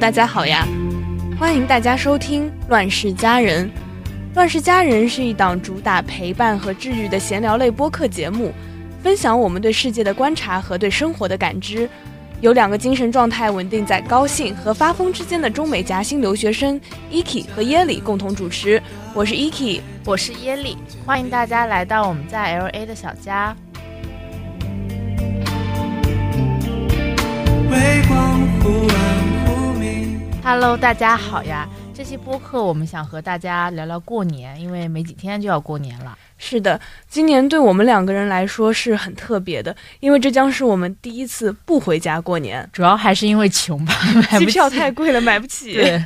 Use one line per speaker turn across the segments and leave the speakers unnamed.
大家好呀！欢迎大家收听《乱世佳人》。《乱世佳人》是一档主打陪伴和治愈的闲聊类播客节目，分享我们对世界的观察和对生活的感知。有两个精神状态稳定在高兴和发疯之间的中美夹心留学生 Eki 和耶里共同主持。我是 Eki，
我是耶里，欢迎大家来到我们在 LA 的小家。Hello，大家好呀！这期播客我们想和大家聊聊过年，因为没几天就要过年了。
是的，今年对我们两个人来说是很特别的，因为这将是我们第一次不回家过年。
主要还是因为穷吧，
机票太贵了，买不起。
对，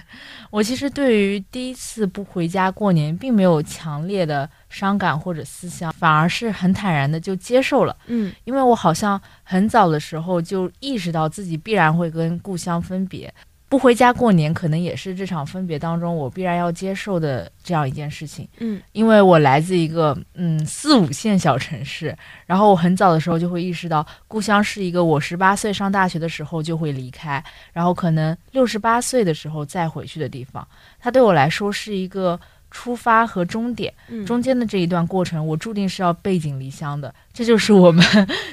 我其实对于第一次不回家过年，并没有强烈的伤感或者思乡，反而是很坦然的就接受了。
嗯，
因为我好像很早的时候就意识到自己必然会跟故乡分别。不回家过年，可能也是这场分别当中我必然要接受的这样一件事情。
嗯，
因为我来自一个嗯四五线小城市，然后我很早的时候就会意识到，故乡是一个我十八岁上大学的时候就会离开，然后可能六十八岁的时候再回去的地方。它对我来说是一个。出发和终点中间的这一段过程，我注定是要背井离乡的，这就是我们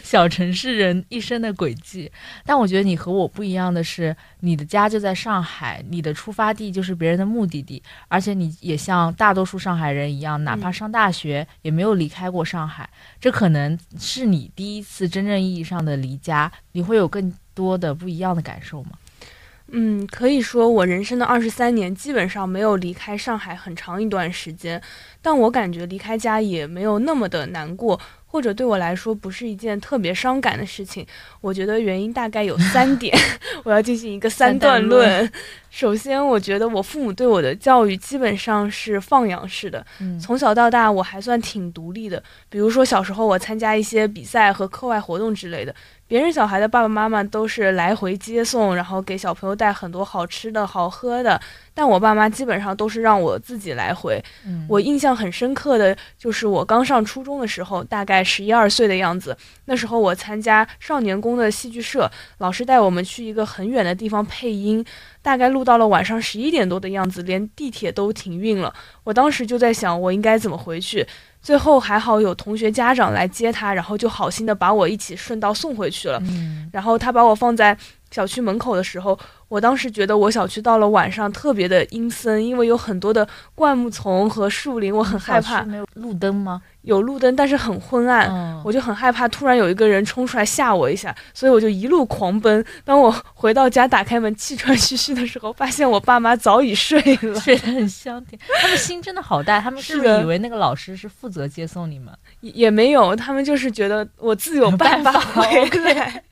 小城市人一生的轨迹。但我觉得你和我不一样的是，你的家就在上海，你的出发地就是别人的目的地，而且你也像大多数上海人一样，哪怕上大学也没有离开过上海。这可能是你第一次真正意义上的离家，你会有更多的不一样的感受吗？
嗯，可以说我人生的二十三年基本上没有离开上海很长一段时间，但我感觉离开家也没有那么的难过，或者对我来说不是一件特别伤感的事情。我觉得原因大概有三 点，我要进行一个三段论。首先，我觉得我父母对我的教育基本上是放养式的，从小到大我还算挺独立的。比如说小时候我参加一些比赛和课外活动之类的。别人小孩的爸爸妈妈都是来回接送，然后给小朋友带很多好吃的好喝的，但我爸妈基本上都是让我自己来回。我印象很深刻的就是我刚上初中的时候，大概十一二岁的样子，那时候我参加少年宫的戏剧社，老师带我们去一个很远的地方配音，大概录到了晚上十一点多的样子，连地铁都停运了。我当时就在想，我应该怎么回去。最后还好有同学家长来接他，然后就好心的把我一起顺道送回去了。然后他把我放在小区门口的时候。我当时觉得我小区到了晚上特别的阴森，因为有很多的灌木丛和树林，我很害怕。
没有路灯吗？
有路灯，但是很昏暗，我就很害怕突然有一个人冲出来吓我一下，所以我就一路狂奔。当我回到家打开门气喘吁吁的时候，发现我爸妈早已睡了，
睡得很香甜。他们心真的好大，他们是不是以为那个老师是负责接送你们？
也也没有，他们就是觉得我自有办法 回来。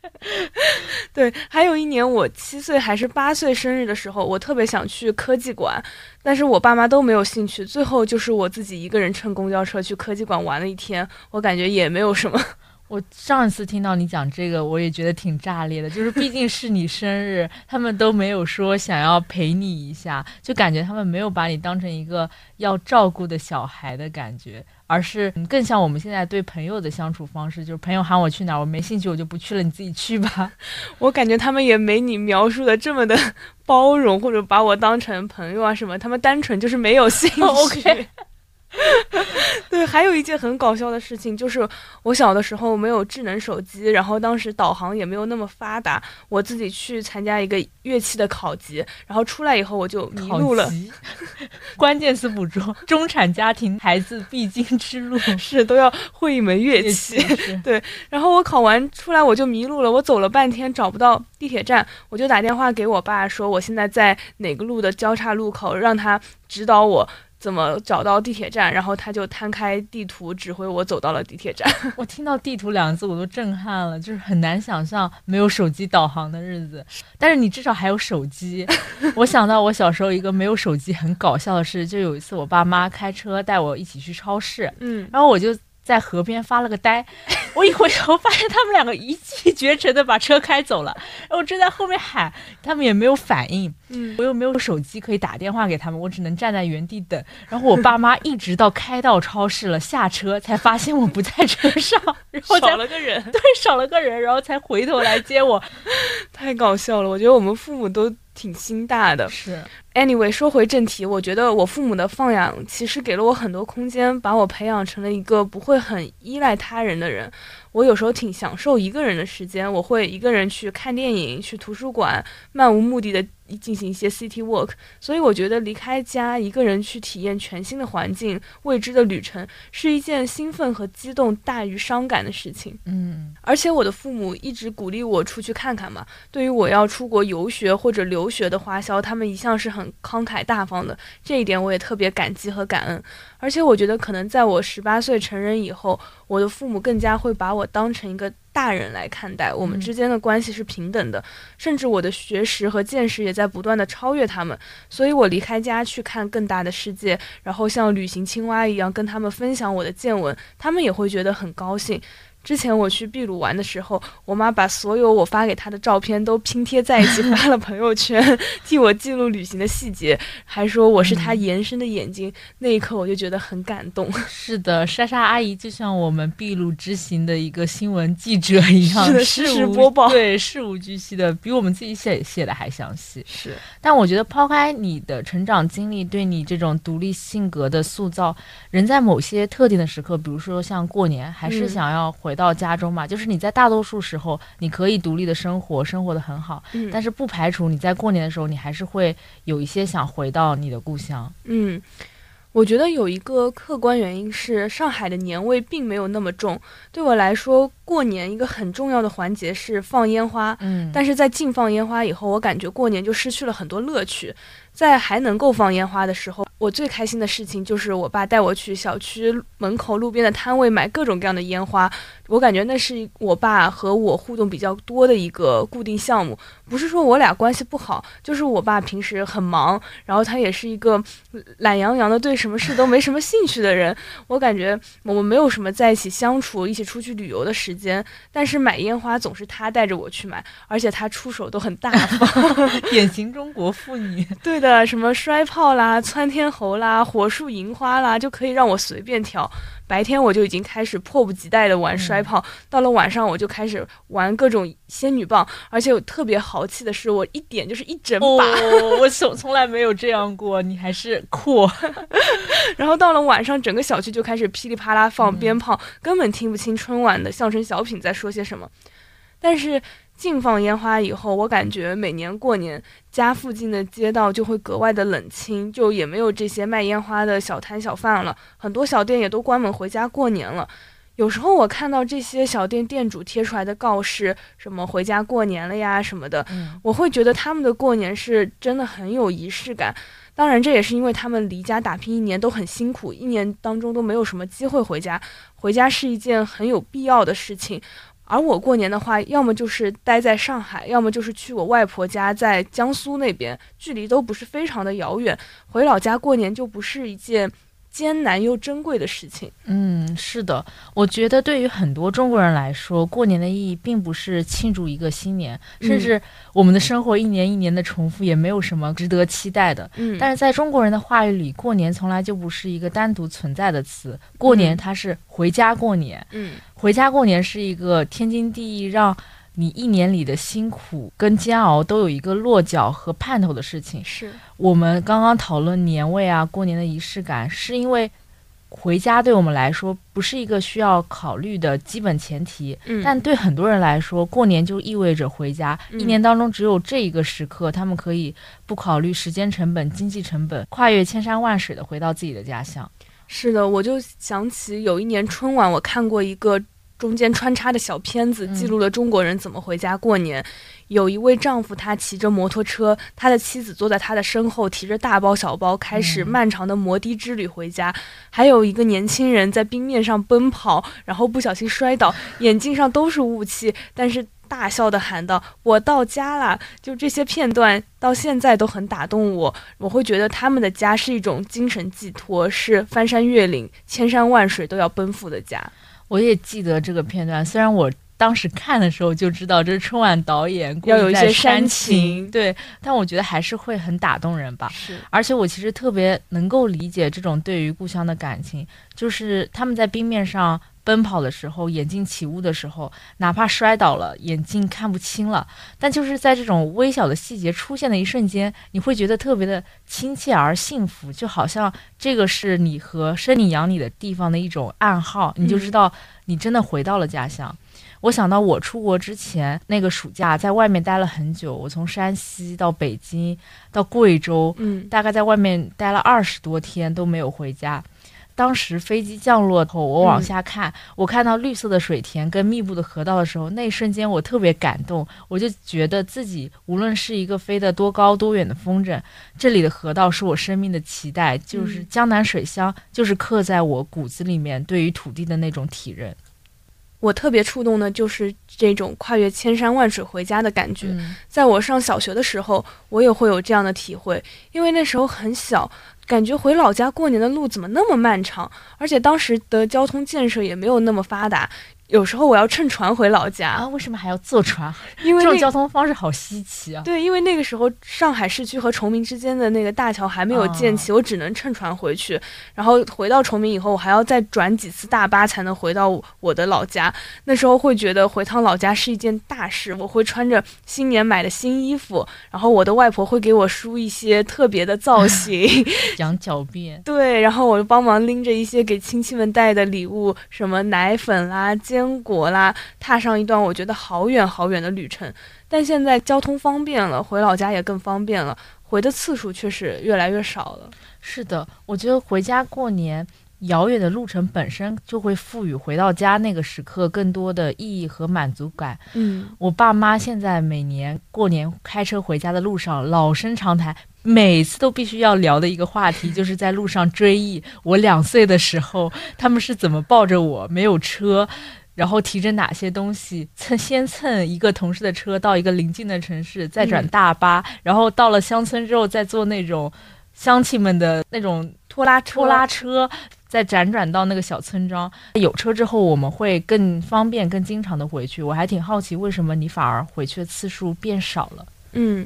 对，还有一年我七岁还是。八岁生日的时候，我特别想去科技馆，但是我爸妈都没有兴趣。最后就是我自己一个人乘公交车去科技馆玩了一天，我感觉也没有什么。
我上一次听到你讲这个，我也觉得挺炸裂的。就是毕竟是你生日，他们都没有说想要陪你一下，就感觉他们没有把你当成一个要照顾的小孩的感觉。而是更像我们现在对朋友的相处方式，就是朋友喊我去哪儿，我没兴趣，我就不去了，你自己去吧。
我感觉他们也没你描述的这么的包容，或者把我当成朋友啊什么，他们单纯就是没有兴趣。对，还有一件很搞笑的事情，就是我小的时候没有智能手机，然后当时导航也没有那么发达，我自己去参加一个乐器的考级，然后出来以后我就迷路了。
关键词捕捉：中产家庭孩子必经之路，
是都要会一门乐器。对，然后我考完出来我就迷路了，我走了半天找不到地铁站，我就打电话给我爸说我现在在哪个路的交叉路口，让他指导我。怎么找到地铁站？然后他就摊开地图，指挥我走到了地铁站。
我听到“地图”两个字，我都震撼了，就是很难想象没有手机导航的日子。但是你至少还有手机。我想到我小时候一个没有手机很搞笑的事，就有一次我爸妈开车带我一起去超市，
嗯，
然后我就。在河边发了个呆，我一回头发现他们两个一骑绝尘的把车开走了，然后我正在后面喊，他们也没有反应，
嗯，
我又没有手机可以打电话给他们，我只能站在原地等。然后我爸妈一直到开到超市了下车，才发现我不在车上，然后
少了个人，
对，少了个人，然后才回头来接我，
太搞笑了。我觉得我们父母都。挺心大的。
是。
Anyway，说回正题，我觉得我父母的放养其实给了我很多空间，把我培养成了一个不会很依赖他人的人。我有时候挺享受一个人的时间，我会一个人去看电影、去图书馆，漫无目的的进行一些 city walk。所以我觉得离开家，一个人去体验全新的环境、未知的旅程，是一件兴奋和激动大于伤感的事情。
嗯，
而且我的父母一直鼓励我出去看看嘛。对于我要出国游学或者留学的花销，他们一向是很慷慨大方的，这一点我也特别感激和感恩。而且我觉得，可能在我十八岁成人以后，我的父母更加会把我当成一个大人来看待，我们之间的关系是平等的，甚至我的学识和见识也在不断的超越他们。所以我离开家去看更大的世界，然后像旅行青蛙一样跟他们分享我的见闻，他们也会觉得很高兴。之前我去秘鲁玩的时候，我妈把所有我发给她的照片都拼贴在一起 发了朋友圈，替我记录旅行的细节，还说我是她延伸的眼睛。那一刻我就觉得很感动。
是的，莎莎阿姨就像我们秘鲁之行的一个新闻记者一样，
实时播报，
对，事无巨细的，比我们自己写写的还详细。
是，
但我觉得抛开你的成长经历对你这种独立性格的塑造，人在某些特定的时刻，比如说像过年，还是想要回。回到家中嘛，就是你在大多数时候你可以独立的生活，生活的很好，
嗯，
但是不排除你在过年的时候，你还是会有一些想回到你的故乡，
嗯，我觉得有一个客观原因是上海的年味并没有那么重，对我来说，过年一个很重要的环节是放烟花，
嗯，
但是在禁放烟花以后，我感觉过年就失去了很多乐趣，在还能够放烟花的时候。我最开心的事情就是我爸带我去小区门口路边的摊位买各种各样的烟花，我感觉那是我爸和我互动比较多的一个固定项目。不是说我俩关系不好，就是我爸平时很忙，然后他也是一个懒洋洋的，对什么事都没什么兴趣的人。我感觉我们没有什么在一起相处、一起出去旅游的时间。但是买烟花总是他带着我去买，而且他出手都很大方，
典型中国妇女。
对的，什么摔炮啦、窜天。猴啦，火树银花啦，就可以让我随便挑。白天我就已经开始迫不及待的玩摔炮，到了晚上我就开始玩各种仙女棒，而且我特别豪气的是，我一点就是一整把。
我从从来没有这样过，你还是酷。
然后到了晚上，整个小区就开始噼里啪啦放鞭炮，根本听不清春晚的相声小品在说些什么。但是。禁放烟花以后，我感觉每年过年家附近的街道就会格外的冷清，就也没有这些卖烟花的小摊小贩了，很多小店也都关门回家过年了。有时候我看到这些小店店主贴出来的告示，什么回家过年了呀什么的，我会觉得他们的过年是真的很有仪式感。当然，这也是因为他们离家打拼一年都很辛苦，一年当中都没有什么机会回家，回家是一件很有必要的事情。而我过年的话，要么就是待在上海，要么就是去我外婆家，在江苏那边，距离都不是非常的遥远。回老家过年就不是一件。艰难又珍贵的事情。
嗯，是的，我觉得对于很多中国人来说，过年的意义并不是庆祝一个新年，甚至我们的生活一年一年的重复，也没有什么值得期待的。
嗯，
但是在中国人的话语里，过年从来就不是一个单独存在的词，过年它是回家过年。
嗯，
回家过年是一个天经地义让。你一年里的辛苦跟煎熬都有一个落脚和盼头的事情。
是
我们刚刚讨论年味啊，过年的仪式感，是因为回家对我们来说不是一个需要考虑的基本前提。
嗯，
但对很多人来说，过年就意味着回家。一年当中只有这一个时刻，他们可以不考虑时间成本、经济成本，跨越千山万水的回到自己的家乡。
是的，我就想起有一年春晚，我看过一个。中间穿插的小片子记录了中国人怎么回家过年。有一位丈夫，他骑着摩托车，他的妻子坐在他的身后，提着大包小包，开始漫长的摩的之旅回家。还有一个年轻人在冰面上奔跑，然后不小心摔倒，眼镜上都是雾气，但是大笑的喊道：“我到家了！”就这些片段到现在都很打动我。我会觉得他们的家是一种精神寄托，是翻山越岭、千山万水都要奔赴的家。
我也记得这个片段，虽然我当时看的时候就知道这是春晚导演
要有一些
煽
情，
对，但我觉得还是会很打动人吧。
是，
而且我其实特别能够理解这种对于故乡的感情，就是他们在冰面上。奔跑的时候，眼镜起雾的时候，哪怕摔倒了，眼镜看不清了，但就是在这种微小的细节出现的一瞬间，你会觉得特别的亲切而幸福，就好像这个是你和生你养你的地方的一种暗号，你就知道你真的回到了家乡。我想到我出国之前那个暑假，在外面待了很久，我从山西到北京到贵州，
嗯，
大概在外面待了二十多天都没有回家。当时飞机降落后，我往下看，我看到绿色的水田跟密布的河道的时候，那一瞬间我特别感动，我就觉得自己无论是一个飞得多高多远的风筝，这里的河道是我生命的期待，就是江南水乡，就是刻在我骨子里面对于土地的那种体认。
我特别触动的就是这种跨越千山万水回家的感觉。在我上小学的时候，我也会有这样的体会，因为那时候很小。感觉回老家过年的路怎么那么漫长？而且当时的交通建设也没有那么发达。有时候我要乘船回老家
啊？为什么还要坐船？
因为
这种交通方式好稀奇啊！
对，因为那个时候上海市区和崇明之间的那个大桥还没有建起，我只能乘船回去。然后回到崇明以后，我还要再转几次大巴才能回到我的老家。那时候会觉得回趟老家是一件大事。我会穿着新年买的新衣服，然后我的外婆会给我梳一些特别的造型，
羊角辫。
对，然后我就帮忙拎着一些给亲戚们带的礼物，什么奶粉啦、煎。坚果啦，踏上一段我觉得好远好远的旅程。但现在交通方便了，回老家也更方便了，回的次数却是越来越少了。
是的，我觉得回家过年，遥远的路程本身就会赋予回到家那个时刻更多的意义和满足感。
嗯，
我爸妈现在每年过年开车回家的路上，老生常谈。每次都必须要聊的一个话题，就是在路上追忆我两岁的时候，他们是怎么抱着我，没有车，然后提着哪些东西，蹭先蹭一个同事的车到一个邻近的城市，再转大巴，然后到了乡村之后，再坐那种乡亲们的那种
拖拉
拖拉车，再辗转到那个小村庄。有车之后，我们会更方便、更经常的回去。我还挺好奇，为什么你反而回去的次数变少了？
嗯。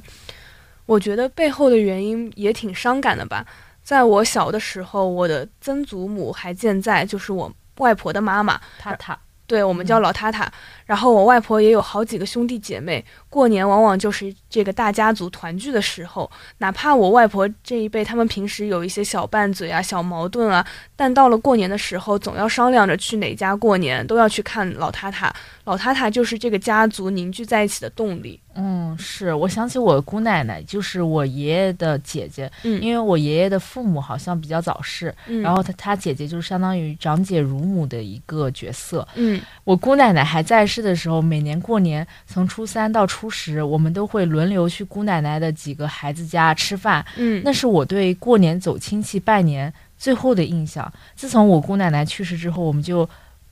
我觉得背后的原因也挺伤感的吧。在我小的时候，我的曾祖母还健在，就是我外婆的妈妈，
塔塔，
对我们叫老塔塔。然后我外婆也有好几个兄弟姐妹，过年往往就是这个大家族团聚的时候。哪怕我外婆这一辈，他们平时有一些小拌嘴啊、小矛盾啊，但到了过年的时候，总要商量着去哪家过年，都要去看老太太。老太太就是这个家族凝聚在一起的动力。
嗯，是，我想起我姑奶奶，就是我爷爷的姐姐。
嗯，
因为我爷爷的父母好像比较早逝，然后他他姐姐就是相当于长姐如母的一个角色。
嗯，
我姑奶奶还在世的时候，每年过年从初三到初十，我们都会轮流去姑奶奶的几个孩子家吃饭。
嗯，
那是我对过年走亲戚拜年最后的印象。自从我姑奶奶去世之后，我们就。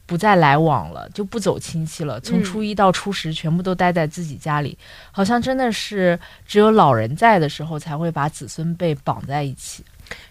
不再来往了，就不走亲戚了。从初一到初十，全部都待在自己家里，好像真的是只有老人在的时候，才会把子孙辈绑在一起。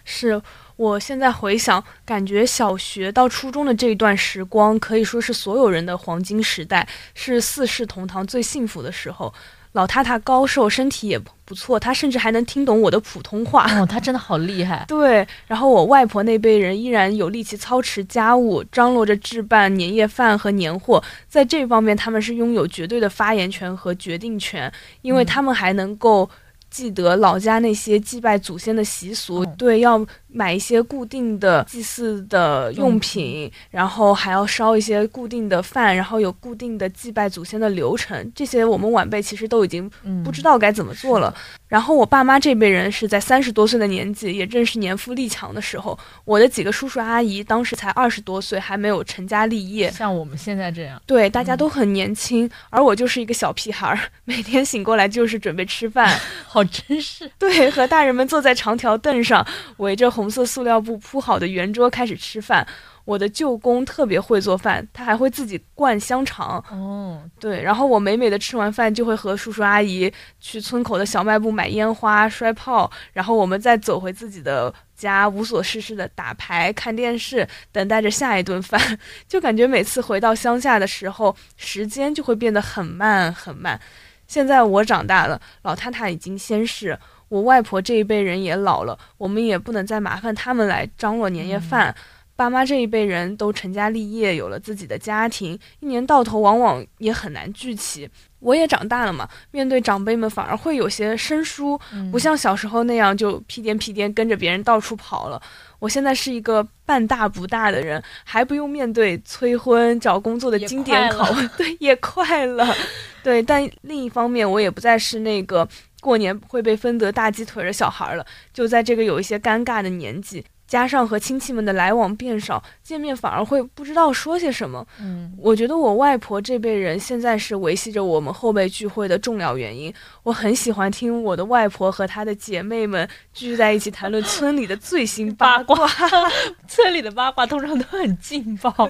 是我现在回想，感觉小学到初中的这一段时光，可以说是所有人的黄金时代，是四世同堂最幸福的时候。老太太高寿，身体也不错，她甚至还能听懂我的普通话。
哦，她真的好厉害。
对，然后我外婆那辈人依然有力气操持家务，张罗着置办年夜饭和年货，在这方面他们是拥有绝对的发言权和决定权，因为他们还能够记得老家那些祭拜祖先的习俗。对，要。买一些固定的祭祀的用品，然后还要烧一些固定的饭，然后有固定的祭拜祖先的流程。这些我们晚辈其实都已经不知道该怎么做了。然后我爸妈这辈人是在三十多岁的年纪，也正是年富力强的时候。我的几个叔叔阿姨当时才二十多岁，还没有成家立业，
像我们现在这样。
对，大家都很年轻，而我就是一个小屁孩儿，每天醒过来就是准备吃饭，
好真是。
对，和大人们坐在长条凳上，围着红。红色塑料布铺好的圆桌开始吃饭，我的舅公特别会做饭，他还会自己灌香肠。
哦，
对，然后我美美的吃完饭就会和叔叔阿姨去村口的小卖部买烟花、摔炮，然后我们再走回自己的家，无所事事的打牌、看电视，等待着下一顿饭。就感觉每次回到乡下的时候，时间就会变得很慢很慢。现在我长大了，老太太已经仙逝，我外婆这一辈人也老了，我们也不能再麻烦他们来张罗年夜饭。爸妈这一辈人都成家立业，有了自己的家庭，一年到头往往也很难聚齐。我也长大了嘛，面对长辈们反而会有些生疏，不像小时候那样就屁颠屁颠跟着别人到处跑了。我现在是一个半大不大的人，还不用面对催婚、找工作的经典拷问，对，也快了。对，但另一方面，我也不再是那个过年会被分得大鸡腿的小孩了。就在这个有一些尴尬的年纪。加上和亲戚们的来往变少，见面反而会不知道说些什么。
嗯，
我觉得我外婆这辈人现在是维系着我们后辈聚会的重要原因。我很喜欢听我的外婆和她的姐妹们聚在一起谈论村里的最新八卦。
村里的八卦通常都很劲爆，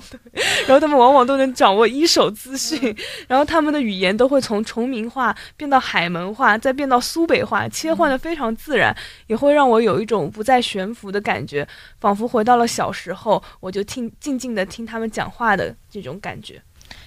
然后他们往往都能掌握一手资讯，然后他们的语言都会从崇明话变到海门话，再变到苏北话，切换的非常自然，也会让我有一种不再悬浮的感觉。仿佛回到了小时候，我就听静静的听他们讲话的这种感觉。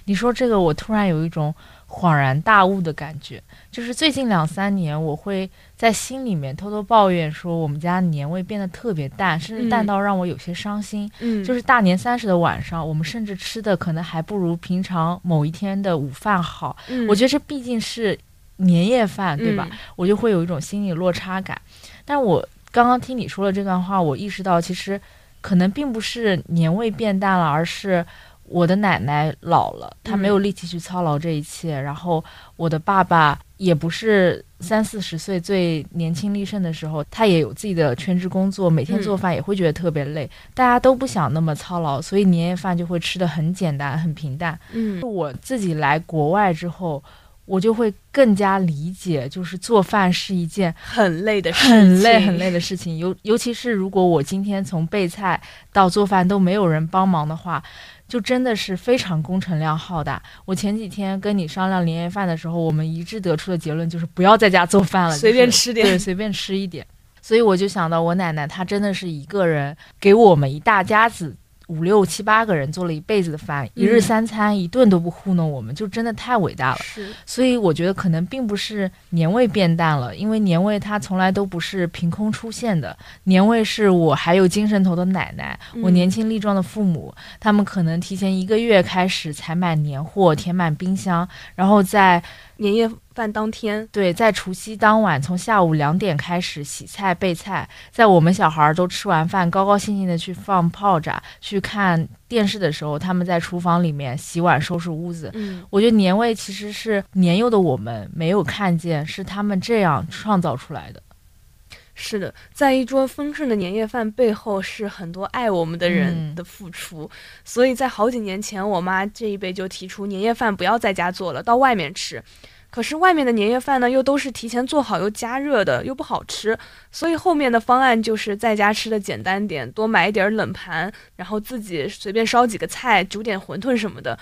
你说这个，我突然有一种恍然大悟的感觉。就是最近两三年，我会在心里面偷偷抱怨说，我们家年味变得特别淡，甚至淡到让我有些伤心。
嗯，
就是大年三十的晚上，我们甚至吃的可能还不如平常某一天的午饭好。
嗯，
我觉得这毕竟是年夜饭，对吧？我就会有一种心理落差感。但我。刚刚听你说了这段话，我意识到其实可能并不是年味变淡了，而是我的奶奶老了，她没有力气去操劳这一切。然后我的爸爸也不是三四十岁最年轻力盛的时候，他也有自己的全职工作，每天做饭也会觉得特别累。大家都不想那么操劳，所以年夜饭就会吃的很简单、很平淡。
嗯，
我自己来国外之后。我就会更加理解，就是做饭是一件
很累的、事
很累、很累的事情。尤尤其是如果我今天从备菜到做饭都没有人帮忙的话，就真的是非常工程量浩大。我前几天跟你商量年夜饭的时候，我们一致得出的结论就是不要在家做饭了，
随便吃点，
对，随便吃一点。所以我就想到我奶奶，她真的是一个人给我们一大家子。五六七八个人做了一辈子的饭，一日三餐一顿都不糊弄我们，就真的太伟大了。
是，
所以我觉得可能并不是年味变淡了，因为年味它从来都不是凭空出现的。年味是我还有精神头的奶奶，我年轻力壮的父母，他们可能提前一个月开始采买年货，填满冰箱，然后在。
年夜饭当天，
对，在除夕当晚，从下午两点开始洗菜备菜，在我们小孩都吃完饭，高高兴兴的去放炮仗、去看电视的时候，他们在厨房里面洗碗、收拾屋子。
嗯，
我觉得年味其实是年幼的我们没有看见，是他们这样创造出来的。
是的，在一桌丰盛的年夜饭背后，是很多爱我们的人的付出。所以在好几年前，我妈这一辈就提出年夜饭不要在家做了，到外面吃。可是外面的年夜饭呢，又都是提前做好又加热的，又不好吃。所以后面的方案就是在家吃的简单点，多买一点冷盘，然后自己随便烧几个菜，煮点馄饨什么的。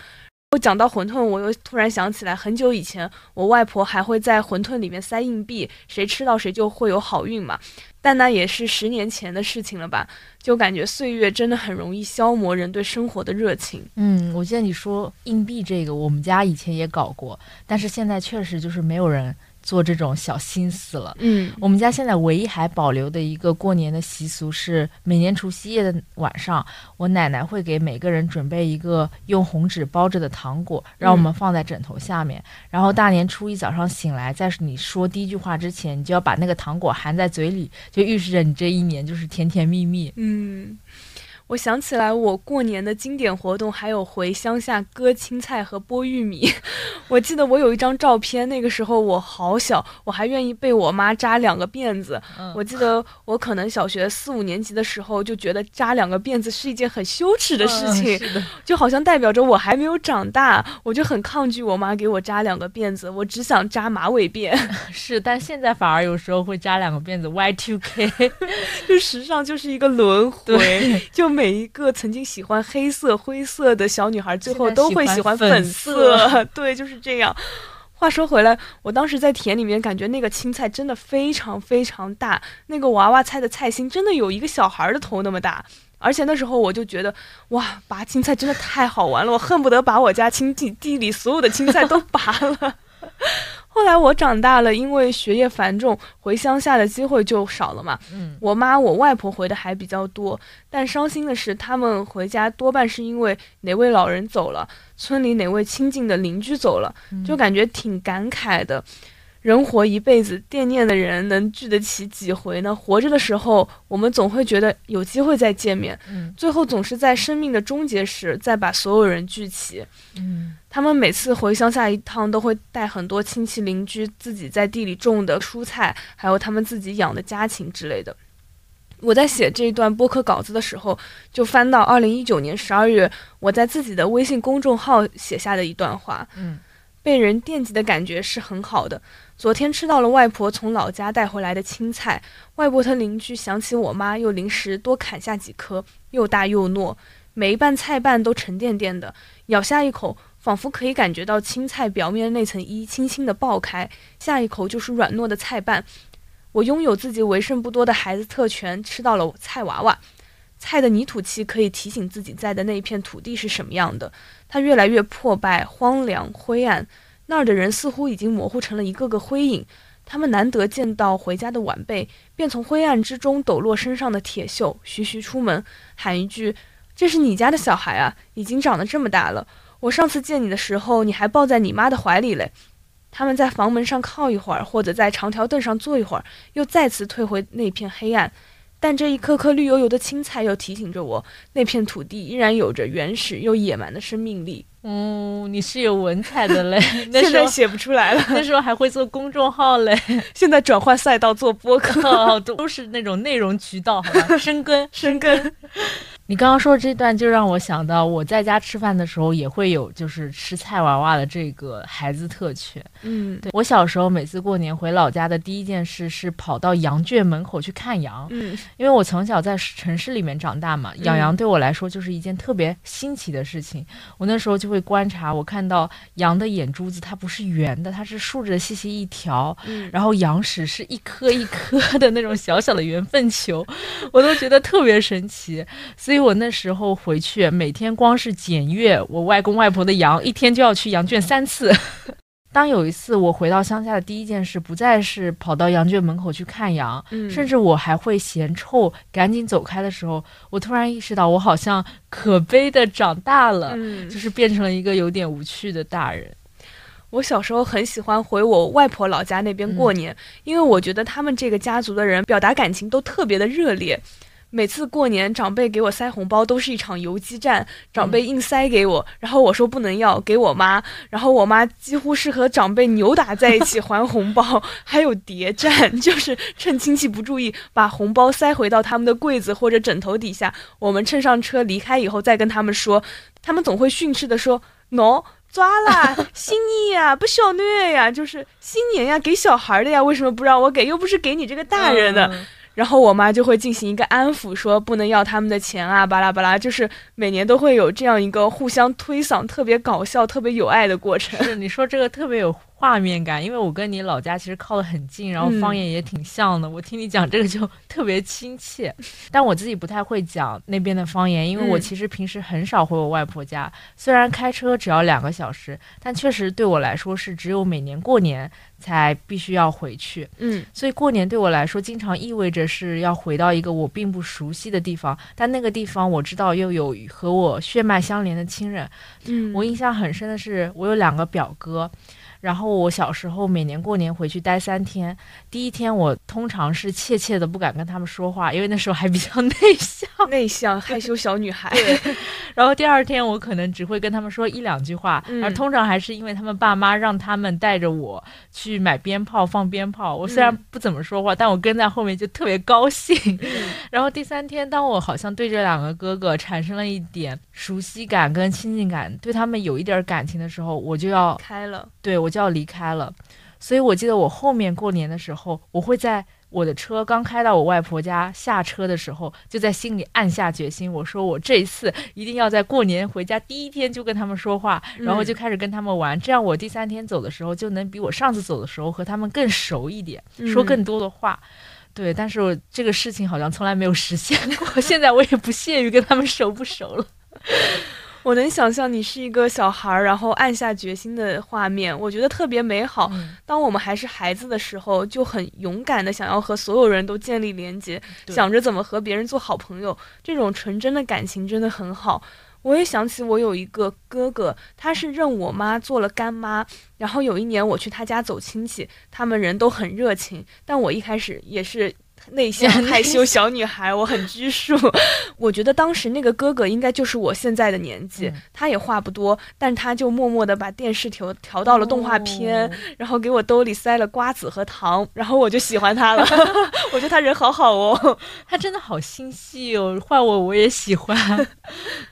我讲到馄饨，我又突然想起来，很久以前，我外婆还会在馄饨里面塞硬币，谁吃到谁就会有好运嘛。但那也是十年前的事情了吧？就感觉岁月真的很容易消磨人对生活的热情。
嗯，我记得你说硬币这个，我们家以前也搞过，但是现在确实就是没有人。做这种小心思了。
嗯，
我们家现在唯一还保留的一个过年的习俗是，每年除夕夜的晚上，我奶奶会给每个人准备一个用红纸包着的糖果，让我们放在枕头下面。然后大年初一早上醒来，在你说第一句话之前，你就要把那个糖果含在嘴里，就预示着你这一年就是甜甜蜜蜜。
嗯。我想起来，我过年的经典活动还有回乡下割青菜和剥玉米。我记得我有一张照片，那个时候我好小，我还愿意被我妈扎两个辫子。我记得我可能小学四五年级的时候就觉得扎两个辫子是一件很羞耻的事情，就好像代表着我还没有长大，我就很抗拒我妈给我扎两个辫子，我只想扎马尾辫。
是，但现在反而有时候会扎两个辫子 Y two K，
就时尚就是一个轮回，就。每一个曾经喜欢黑色、灰色的小女孩，最后都会喜欢
粉
色。对，就是这样。话说回来，我当时在田里面，感觉那个青菜真的非常非常大，那个娃娃菜的菜心真的有一个小孩的头那么大。而且那时候我就觉得，哇，拔青菜真的太好玩了，我恨不得把我家亲戚地里所有的青菜都拔了。后来我长大了，因为学业繁重，回乡下的机会就少了嘛。
嗯，
我妈、我外婆回的还比较多，但伤心的是，他们回家多半是因为哪位老人走了，村里哪位亲近的邻居走了，就感觉挺感慨的。人活一辈子，惦念的人能聚得起几回呢？活着的时候，我们总会觉得有机会再见面，
嗯，
最后总是在生命的终结时再把所有人聚齐。
嗯，
他们每次回乡下一趟，都会带很多亲戚邻居自己在地里种的蔬菜，还有他们自己养的家禽之类的。我在写这一段播客稿子的时候，就翻到二零一九年十二月，我在自己的微信公众号写下的一段话。
嗯，
被人惦记的感觉是很好的。昨天吃到了外婆从老家带回来的青菜，外婆她邻居想起我妈，又临时多砍下几颗，又大又糯，每一瓣菜瓣都沉甸甸的，咬下一口，仿佛可以感觉到青菜表面那层衣轻轻地爆开，下一口就是软糯的菜瓣。我拥有自己为数不多的孩子特权，吃到了菜娃娃。菜的泥土气可以提醒自己在的那一片土地是什么样的，它越来越破败、荒凉、灰暗。那儿的人似乎已经模糊成了一个个灰影，他们难得见到回家的晚辈，便从灰暗之中抖落身上的铁锈，徐徐出门，喊一句：“这是你家的小孩啊，已经长得这么大了。我上次见你的时候，你还抱在你妈的怀里嘞。”他们在房门上靠一会儿，或者在长条凳上坐一会儿，又再次退回那片黑暗。但这一颗颗绿油油的青菜又提醒着我，那片土地依然有着原始又野蛮的生命力。
嗯，你是有文采的嘞，
现在写不出来了。
那时候还会做公众号嘞，
现在转换赛道做播客，
都都是那种内容渠道，好吧？生根，
生根。
你刚刚说的这段就让我想到，我在家吃饭的时候也会有就是吃菜娃娃的这个孩子特权。
嗯，
对我小时候每次过年回老家的第一件事是跑到羊圈门口去看羊。
嗯，
因为我从小在城市里面长大嘛，养羊对我来说就是一件特别新奇的事情。我那时候就会观察，我看到羊的眼珠子它不是圆的，它是竖着细细一条，
嗯，
然后羊屎是一颗一颗的那种小小的圆粪球，我都觉得特别神奇。所以我那时候回去，每天光是检阅我外公外婆的羊，一天就要去羊圈三次。当有一次我回到乡下的第一件事，不再是跑到羊圈门口去看羊，
嗯
甚至我还会嫌臭，赶紧走开的时候，我突然意识到，我好像可悲的长大了，
嗯
就是变成了一个有点无趣的大人。
我小时候很喜欢回我外婆老家那边
嗯
过年，因为我觉得他们这个家族的人表达感情都特别的热烈。每次过年，长辈给我塞红包都是一场游击战，长辈硬塞给我，然后我说不能要，给我妈，然后我妈几乎是和长辈扭打在一起还红包，还有谍战，就是趁亲戚不注意，把红包塞回到他们的柜子或者枕头底下，我们乘上车离开以后再跟他们说，他们总会训斥的说喏。抓啦，心意呀，不晓得呀，就是新年呀，给小孩的呀，为什么不让我给？又不是给你这个大人的。
嗯
然后我妈就会进行一个安抚，说不能要他们的钱啊，巴拉巴拉，就是每年都会有这样一个互相推搡、特别搞笑、特别有爱的过程。
是你说这个特别有画面感，因为我跟你老家其实靠得很近，然后方言也挺像的。我听你讲这个就 特别亲切，但我自己不太会讲那边的方言，因为我
嗯
其实平时很少回我外婆家。虽然开车只要两个小时，但确实对我来说是只有每年过年才必须要回去。
嗯
所以过年对我来说，经常意味着是要回到一个我并不熟悉的地方，但那个地方我知道又有和我血脉相连的亲人。
嗯，
我印象很深的是，我有两个表哥，然后我小时候每年过年回去待三天，第一天我通常是怯怯的不敢跟他们说话，因为那时候还比较 内向。
内向害羞小女孩。
然后第二天我可能只会跟他们说一两句话，
嗯
而通常还是因为他们爸妈让他们带着我去买鞭炮放鞭炮。我虽然
嗯
不怎么说话，但我跟在后面就特别高兴。
嗯
然后第三天，当我好像对这两个哥哥产生了一点熟悉感跟亲近感，对他们有一点感情的时候，我就要
开了。
对我就要离开了。所以我记得我后面过年的时候，我会在我的车刚开到我外婆家，下车的时候就在心里暗下决心，我说我这一次一定要在过年回家第一天就跟他们说话，然后就开始跟他们玩，这样我第三天走的时候就能比我上次走的时候和他们更熟一点，说更多的话。对，但是这个事情好像从来没有实现过，现在我也不屑于跟他们熟不熟了。
我能想象你是一个小孩儿，然后暗下决心的画面，我觉得特别美好。当我们还是孩子的时候，就很勇敢的想要和所有人都建立连接，想着怎么和别人做好朋友，这种纯真的感情真的很好。我也想起我有一个哥哥，他是认我妈做了干妈，然后有一年我去他家走亲戚，他们人都很热情，但我一开始也是。内向 害羞小女孩，我很拘束。我觉得当时那个哥哥应该就是我现在的年纪，他也话不多，但他就默默的把电视调调到了动画片，然后给我兜里塞了瓜子和糖，然后我就喜欢他了。我觉得他人好好哦，
他真的好心细哦，换我我也喜欢。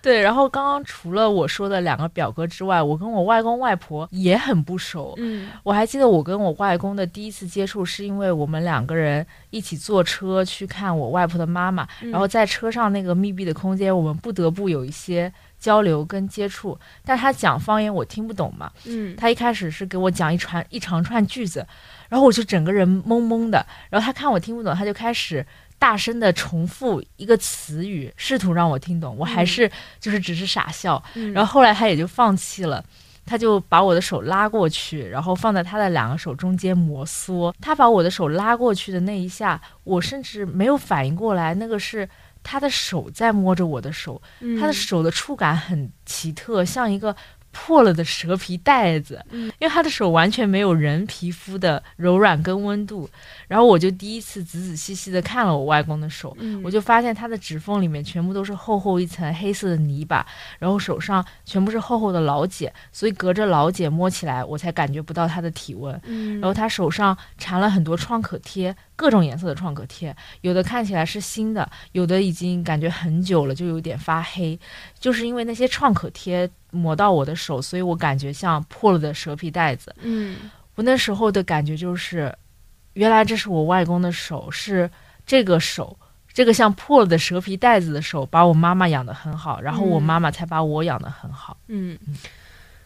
对，然后刚刚除了我说的两个表哥之外，我跟我外公外婆也很不熟。嗯，我还记得我跟我外公的第一次接触，是因为我们两个人一起坐。车去看我外婆的妈妈，然后在车上那个密闭的空间，我们不得不有一些交流跟接触。但是他讲方言我听不懂嘛，嗯，他一开始是给我讲一串一长串句子，然后我就整个人懵懵的。然后他看我听不懂，他就开始大声的重复一个词语，试图让我听懂。我还是就是只是傻笑。然后后来他也就放弃了。他就把我的手拉过去，然后放在他的两个手中间摩挲。他把我的手拉过去的那一下，我甚至没有反应过来，那个是他的手在摸着我的手。他的手的触感很奇特，像一个。破了的蛇皮袋子，因为他的手完全没有人皮肤的柔软跟温度，然后我就第一次仔仔细细的看了我外公的手，我就发现他的指缝里面全部都是厚厚一层黑色的泥巴，然后手上全部是厚厚的老茧，所以隔着老茧摸起来我才感觉不到他的体温，然后他手上缠了很多创可贴。各种颜色的创可贴，有的看起来是新的，有的已经感觉很久了，就有点发黑。就是因为那些创可贴抹到我的手，所以我感觉像破了的蛇皮袋子。嗯，我那时候的感觉就是，原来这是我外公的手，是这个手，这个像破了的蛇皮袋子的手，把我妈妈养得很好，然后我妈妈才把我养得很好。
嗯。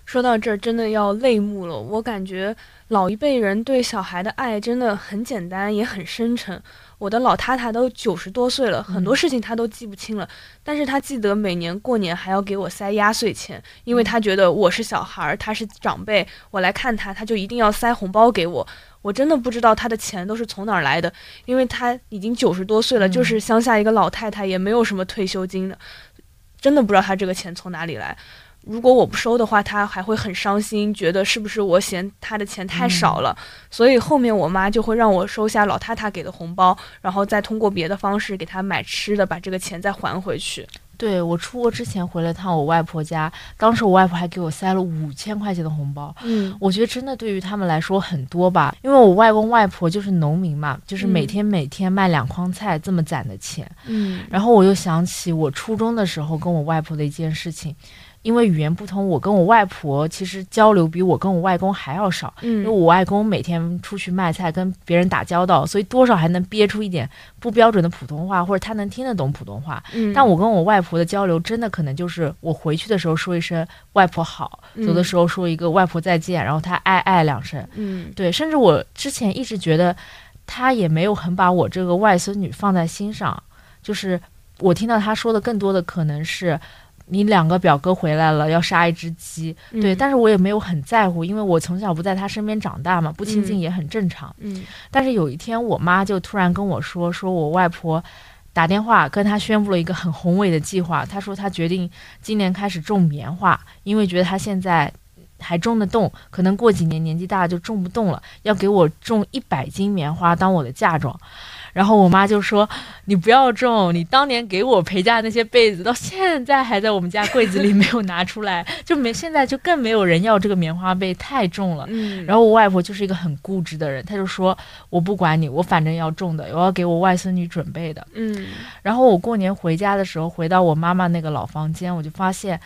说到这儿，真的要泪目了。我感觉老一辈人对小孩的爱真的很简单，也很深沉。我的老太太都九十多岁了，很多事情她都记不清了，但是她记得每年过年还要给我塞压岁钱，因为她觉得我是小孩儿，她是长辈，我来看她，她就一定要塞红包给我。我真的不知道她的钱都是从哪儿来的，因为她已经九十多岁了，就是乡下一个老太太，也没有什么退休金的，真的不知道她这个钱从哪里来。如果我不收的话，他还会很伤心，觉得是不是我嫌他的钱太少了，所以后面我妈就会让我收下老太太给的红包，然后再通过别的方式给他买吃的，把这个钱再还回去。
对我出国之前回了趟我外婆家，当时我外婆还给我塞了五千块钱的红包。嗯，我觉得真的对于他们来说很多吧，因为我外公外婆就是农民嘛，就是每天每天卖两筐菜这么攒的钱。嗯，然后我又想起我初中的时候跟我外婆的一件事情。因为语言不通，我跟我外婆其实交流比我跟我外公还要少。嗯，因为我外公每天出去卖菜，跟别人打交道，所以多少还能憋出一点不标准的普通话，或者他能听得懂普通话。嗯，但我跟我外婆的交流，真的可能就是我回去的时候说一声外婆好，走的时候说一个外婆再见，然后他爱爱两声。嗯，对，甚至我之前一直觉得他也没有很把我这个外孙女放在心上，就是我听到他说的更多的可能是。你两个表哥回来了，要杀一只鸡，对，但是我也没有很在乎，因为我从小不在他身边长大嘛，不亲近也很正常。嗯，但是有一天，我妈就突然跟我说，说我外婆打电话跟她宣布了一个很宏伟的计划，她说她决定今年开始种棉花，因为觉得她现在还种得动，可能过几年年纪大了就种不动了，要给我种一百斤棉花当我的嫁妆。然后我妈就说：“你不要种，你当年给我陪嫁那些被子，到现在还在我们家柜子里没有拿出来，就没现在就更没有人要这个棉花被，太重了。”嗯。然后我外婆就是一个很固执的人，她就说：“我不管你，我反正要种的，我要给我外孙女准备的。”嗯。然后我过年回家的时候，回到我妈妈那个老房间，我就发现，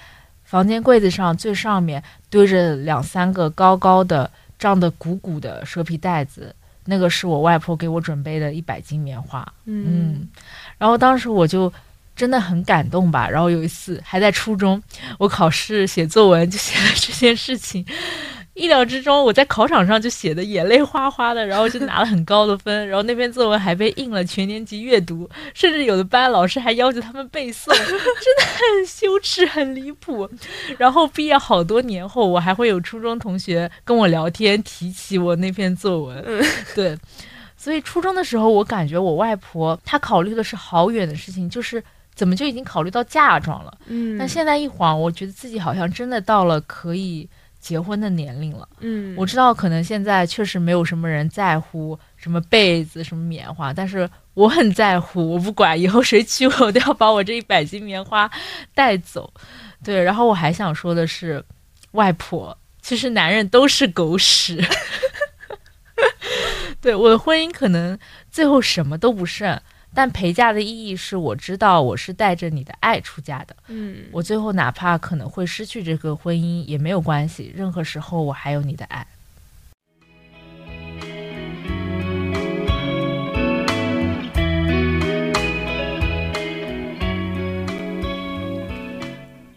房间柜子上最上面堆着两三个高高的、胀得鼓鼓的蛇皮袋子。那个是我外婆给我准备的一百斤棉花。
嗯
然后当时我就真的很感动吧。然后有一次还在初中，我考试写作文就写了这件事情，意料之中，我在考场上就写的眼泪哗哗的，然后就拿了很高的分。然后那篇作文还被印了全年级阅读，甚至有的班老师还要求他们背诵，真的很羞耻，很离谱。然后毕业好多年后，我还会有初中同学跟我聊天，提起我那篇作文。
嗯
对，所以初中的时候，我感觉我外婆她考虑的是好远的事情，就是怎么就已经考虑到嫁妆了。
嗯，
但现在一晃，我觉得自己好像真的到了可以结婚的年龄了。
嗯，
我知道可能现在确实没有什么人在乎什么被子、什么棉花，但是我很在乎。我不管以后谁娶我，我都要把我这一百斤棉花带走。对，然后我还想说的是，外婆，其实男人都是狗屎。对我的婚姻可能最后什么都不剩，但陪嫁的意义是我知道我是带着你的爱出嫁的。
嗯，
我最后哪怕可能会失去这个婚姻也没有关系，任何时候我还有你的爱。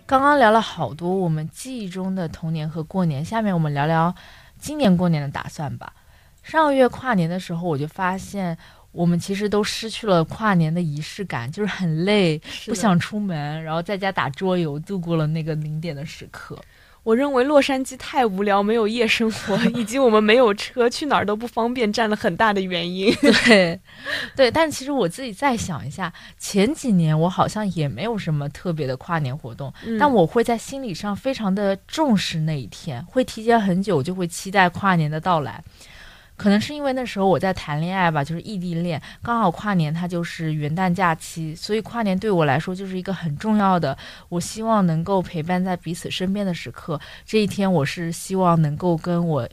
刚刚聊了好多我们记忆中的童年和过年，下面我们聊聊今年过年的打算吧。上个月跨年的时候，我就发现我们其实都失去了跨年的仪式感，就是很累，不想出门，然后在家打桌游，度过了那个零点的时刻。
我认为洛杉矶太无聊，没有夜生活，以及我们没有车，去哪儿都不方便，占了很大的原因。
对，对，但其实我自己再想一下，前几年我好像也没有什么特别的跨年活动，但
嗯
我会在心理上非常的重视那一天，会提前很久就会期待跨年的到来。可能是因为那时候我在谈恋爱吧，就是异地恋，刚好跨年它就是元旦假期，所以跨年对我来说就是一个很重要的，我希望能够陪伴在彼此身边的时刻。这一天我是希望能够跟我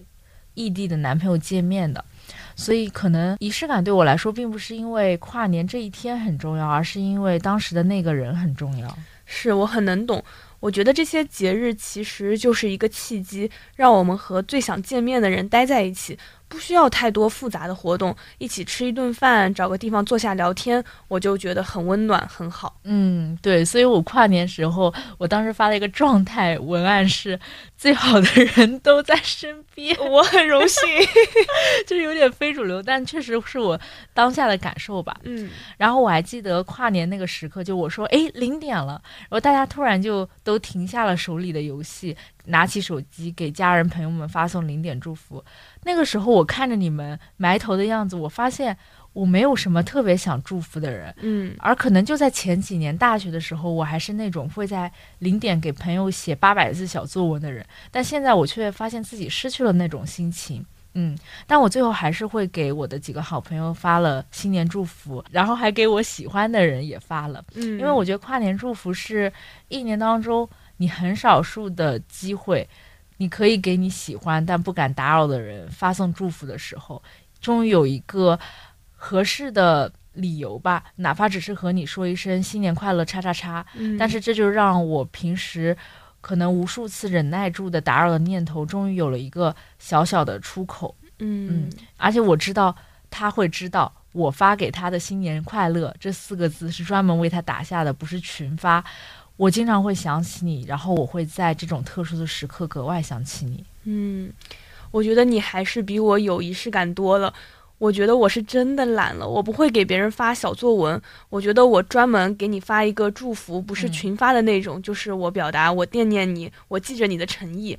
异地的男朋友见面的。所以，可能仪式感对我来说，并不是因为跨年这一天很重要，而是因为当时的那个人很重要。
是我很能懂。我觉得这些节日其实就是一个契机，让我们和最想见面的人待在一起，不需要太多复杂的活动，一起吃一顿饭，找个地方坐下聊天，我就觉得很温暖，很好。
嗯，对，所以我跨年时候，我当时发了一个状态文案是“最好的人都在身边
我很荣幸。”，
就是有点非主流，但确实是我当下的感受吧。
嗯
然后我还记得跨年那个时刻，就我说，哎，零点了，然后大家突然就都停下了手里的游戏，拿起手机给家人朋友们发送零点祝福。那个时候，我看着你们埋头的样子，我发现我没有什么特别想祝福的人，
嗯
而可能就在前几年大学的时候，我还是那种会在零点给朋友写八百字小作文的人，但现在我却发现自己失去了那种心情。嗯，但我最后还是会给我的几个好朋友发了新年祝福，然后还给我喜欢的人也发了，
嗯，
因为我觉得跨年祝福是一年当中你很少数的机会，你可以给你喜欢但不敢打扰的人发送祝福的时候，终于有一个合适的理由吧，哪怕只是和你说一声新年快乐，叉叉叉。
嗯，
但是这就让我平时可能无数次忍耐住的打扰的念头，终于有了一个小小的出口。
嗯
而且我知道他会知道，我发给他的“新年快乐”这四个字是专门为他打下的，不是群发。我经常会想起你，然后我会在这种特殊的时刻格外想起你。
嗯，我觉得你还是比我有仪式感多了。我觉得我是真的懒了，我不会给别人发小作文。我觉得我专门给你发一个祝福，不是
嗯
群发的那种，就是我表达我惦念你，我记着你的诚意。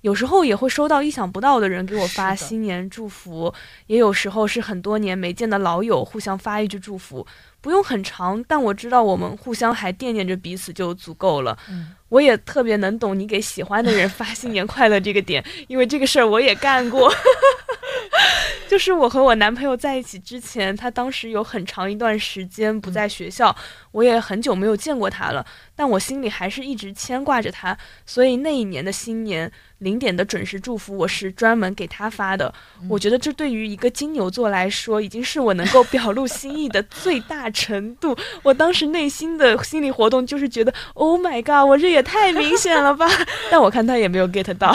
有时候也会收到意想不到的人给我发新年祝福，也有时候是很多年没见的老友互相发一句祝福，不用很长，但我知道我们互相还惦念着彼此就足够了。
嗯，
我也特别能懂你给喜欢的人发新年快乐这个点，因为这个事儿我也干过。就是我和我男朋友在一起之前，他当时有很长一段时间不在学校，我也很久没有见过他了，但我心里还是一直牵挂着他，所以那一年的新年。零点的准时祝福，我是专门给他发的。我觉得这对于一个金牛座来说，已经是我能够表露心意的最大程度。我当时内心的心理活动就是觉得，Oh my god，我这也太明显了吧！但我看他也没有 get 到，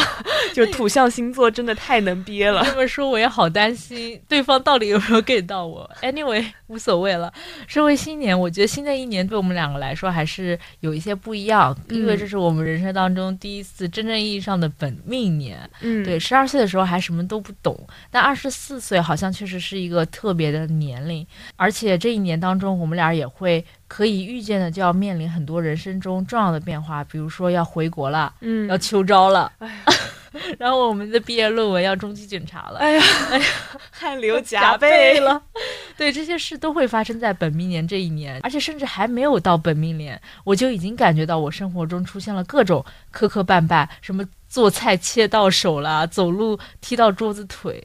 就是土象星座真的太能憋了。
这么说我也好担心对方到底有没有 get 到我。Anyway，无所谓了。身为新年，我觉得新的一年对我们两个来说还是有一些不一样，因为这是我们人生当中第一次真正意义上的本。命年，
嗯，
对，十二岁的时候还什么都不懂，但二十四岁好像确实是一个特别的年龄，而且这一年当中，我们俩也会可以预见的就要面临很多人生中重要的变化，比如说要回国了，
嗯，
要秋招了，哎 然后我们的毕业论文要中期检查了，
哎呀，哎呀，汗流浃背
了，对，这些事都会发生在本命年这一年，而且甚至还没有到本命年，我就已经感觉到我生活中出现了各种磕磕绊绊，什么。做菜切到手了，走路踢到桌子腿，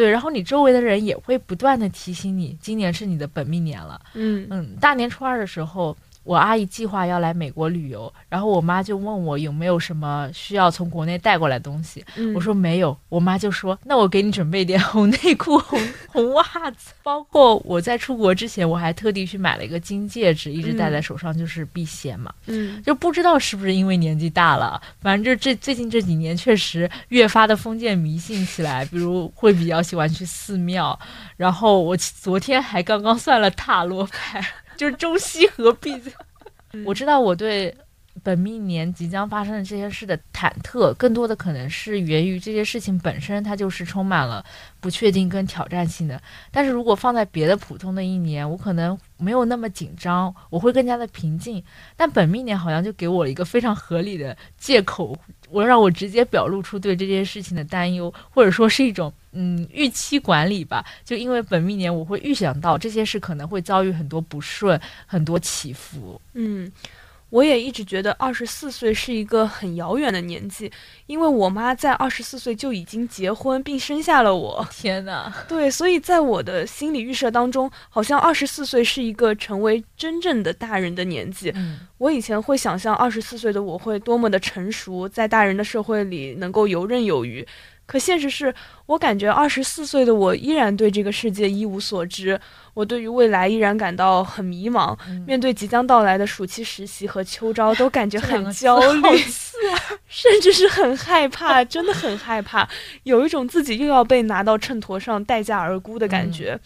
对，然后你周围的人也会不断的提醒你，今年是你的本命年了。
嗯
嗯，大年初二的时候。我阿姨计划要来美国旅游，然后我妈就问我有没有什么需要从国内带过来东西。我说没有，我妈就说那我给你准备点红内裤、红红袜子，包括我在出国之前，我还特地去买了一个金戒指，一直戴在手上就是避邪嘛。
嗯，
就不知道是不是因为年纪大了，反正就这最近这几年确实越发的封建迷信起来，比如会比较喜欢去寺庙，然后我昨天还刚刚算了塔罗牌。就是中西合璧。我知道我对本命年即将发生的这些事的忐忑，更多的可能是源于这些事情本身，它就是充满了不确定跟挑战性的。但是如果放在别的普通的一年，我可能没有那么紧张，我会更加的平静。但本命年好像就给我了一个非常合理的借口。我让我直接表露出对这件事情的担忧，或者说是一种嗯预期管理吧。就因为本命年，我会预想到这些事可能会遭遇很多不顺，很多起伏。
嗯。我也一直觉得二十四岁是一个很遥远的年纪，因为我妈在二十四岁就已经结婚并生下了我。
天哪！
对，所以在我的心理预设当中，好像二十四岁是一个成为真正的大人的年纪。我以前会想象二十四岁的我会多么的成熟，在大人的社会里能够游刃有余。可现实是我感觉二十四岁的我依然对这个世界一无所知，我对于未来依然感到很迷茫，面对即将到来的暑期实习和秋招都感觉很焦虑，甚至是很害怕，真的很害怕，有一种自己又要被拿到秤砣上待价而沽的感觉。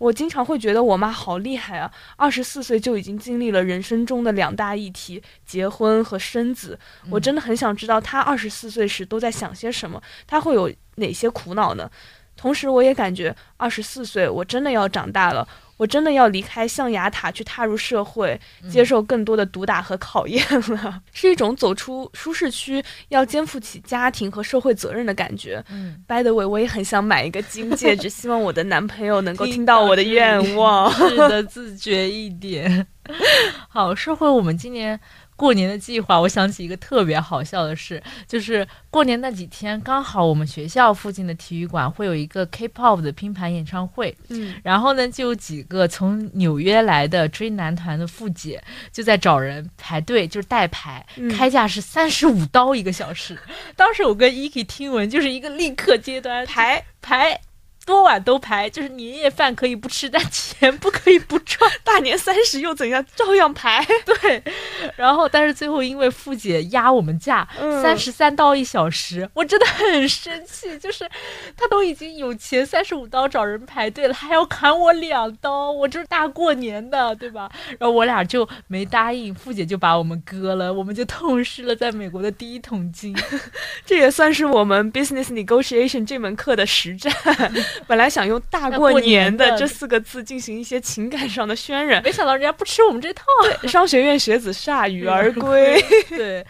我经常会觉得我妈好厉害啊！二十四岁就已经经历了人生中的两大议题——结婚和生子。我真的很想知道她二十四岁时都在想些什么，她会有哪些苦恼呢？同时，我也感觉二十四岁我真的要长大了。我真的要离开象牙塔，去踏入社会，接受更多的毒打和考验了，是一种走出舒适区，要肩负起家庭和社会责任的感觉。
嗯
，By the way，我也很想买一个金戒指，希望我的男朋友能够听到我的愿望，
是的，自觉一点。好，说回我们今年。过年的计划，我想起一个特别好笑的事，就是过年那几天，刚好我们学校附近的体育馆会有一个 K-pop 的拼盘演唱会，
嗯，
然后呢，就有几个从纽约来的追男团的富姐就在找人排队，就是代排，开价是三十五刀一个小时。当时我跟 Eki 听闻，就是一个立刻接单
排
排。多晚都排，就是年夜饭可以不吃，但钱不可以不赚。
大年三十又怎样，照样排。
对，然后但是最后因为付姐压我们价，三十三刀一小时，我真的很生气。就是他都已经有钱三十五刀找人排队了，还要砍我两刀，我这是大过年的，对吧？然后我俩就没答应，付姐就把我们割了，我们就痛失了在美国的第一桶金。
这也算是我们 business negotiation 这门课的实战。本来想用“大过年的”这四个字进行一些情感上的渲染，
没想到人家不吃我们这套。
商学院学子铩羽而 归。
对，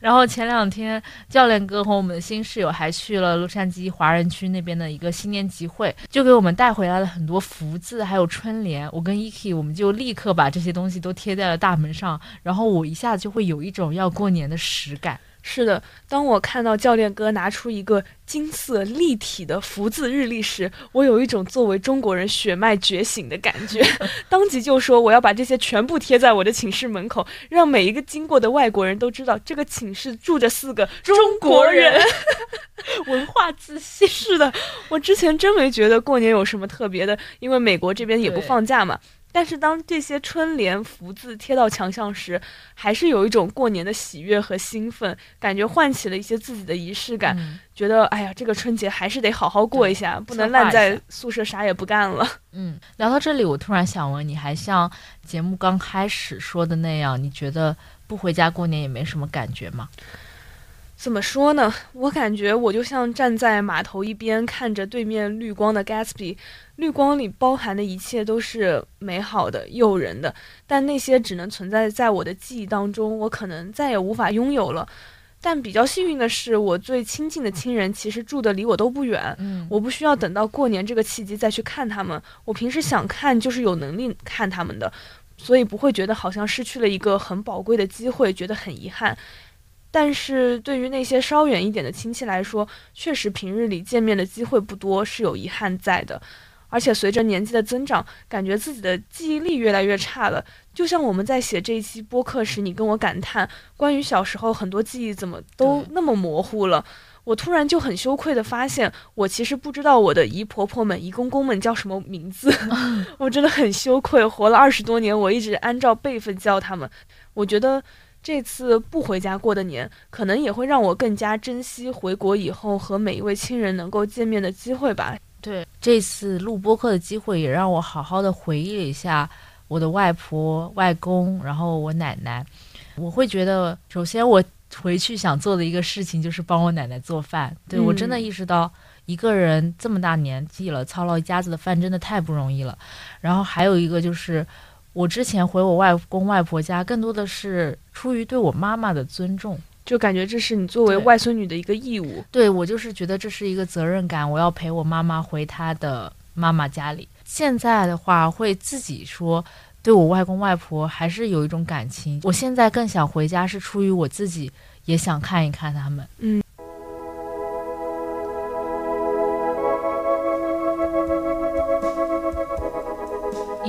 然后前两天教练哥和我们的新室友还去了洛杉矶华人区那边的一个新年集会，就给我们带回来了很多福字，还有春联。我跟 Eki 我们就立刻把这些东西都贴在了大门上，然后我一下子就会有一种要过年的实感。
是的，当我看到教练哥拿出一个金色立体的福字日历时，我有一种作为中国人血脉觉醒的感觉，当即就说我要把这些全部贴在我的寝室门口，让每一个经过的外国人都知道这个寝室住着四个中国人，
文化自信。
是的，我之前真没觉得过年有什么特别的，因为美国这边也不放假嘛。但是当这些春联福字贴到墙上时，还是有一种过年的喜悦和兴奋，感觉唤起了一些自己的仪式感，觉得哎呀，这个春节还是得好好过一下，不能烂在宿舍啥也不干了。
嗯，聊到这里，我突然想问你，还像节目刚开始说的那样，你觉得不回家过年也没什么感觉吗？
怎么说呢？我感觉我就像站在码头一边，看着对面绿光的 Gatsby，绿光里包含的一切都是美好的、诱人的，但那些只能存在在我的记忆当中，我可能再也无法拥有了。但比较幸运的是，我最亲近的亲人其实住的离我都不远，
嗯，
我不需要等到过年这个契机再去看他们，我平时想看就是有能力看他们的，所以不会觉得好像失去了一个很宝贵的机会，觉得很遗憾。但是对于那些稍远一点的亲戚来说，确实平日里见面的机会不多，是有遗憾在的。而且随着年纪的增长，感觉自己的记忆力越来越差了。就像我们在写这一期播客时，你跟我感叹关于小时候很多记忆怎么都那么模糊了，我突然就很羞愧地发现，我其实不知道我的姨婆婆们、姨公公们叫什么名字，我真的很羞愧。活了二十多年，我一直按照辈分叫他们，我觉得。这次不回家过的年，可能也会让我更加珍惜回国以后和每一位亲人能够见面的机会吧。
对，这次录播客的机会也让我好好的回忆了一下我的外婆、外公，然后我奶奶。我会觉得，首先我回去想做的一个事情就是帮我奶奶做饭。对我真的意识到，一个人这么大年纪了，操劳一家子的饭真的太不容易了。然后还有一个就是。我之前回我外公外婆家，更多的是出于对我妈妈的尊重，
就感觉这是你作为外孙女的一个义务。
对我就是觉得这是一个责任感，我要陪我妈妈回她的妈妈家里。现在的话，会自己说对我外公外婆还是有一种感情。我现在更想回家，是出于我自己也想看一看他们。
嗯。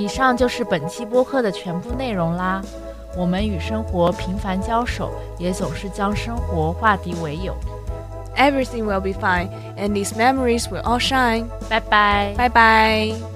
以上就是本期播客的全部内容啦。我们与生活频繁交手，也总是将生活化敌为友。
Everything will be fine, and these memories will all shine.
拜拜，
拜拜。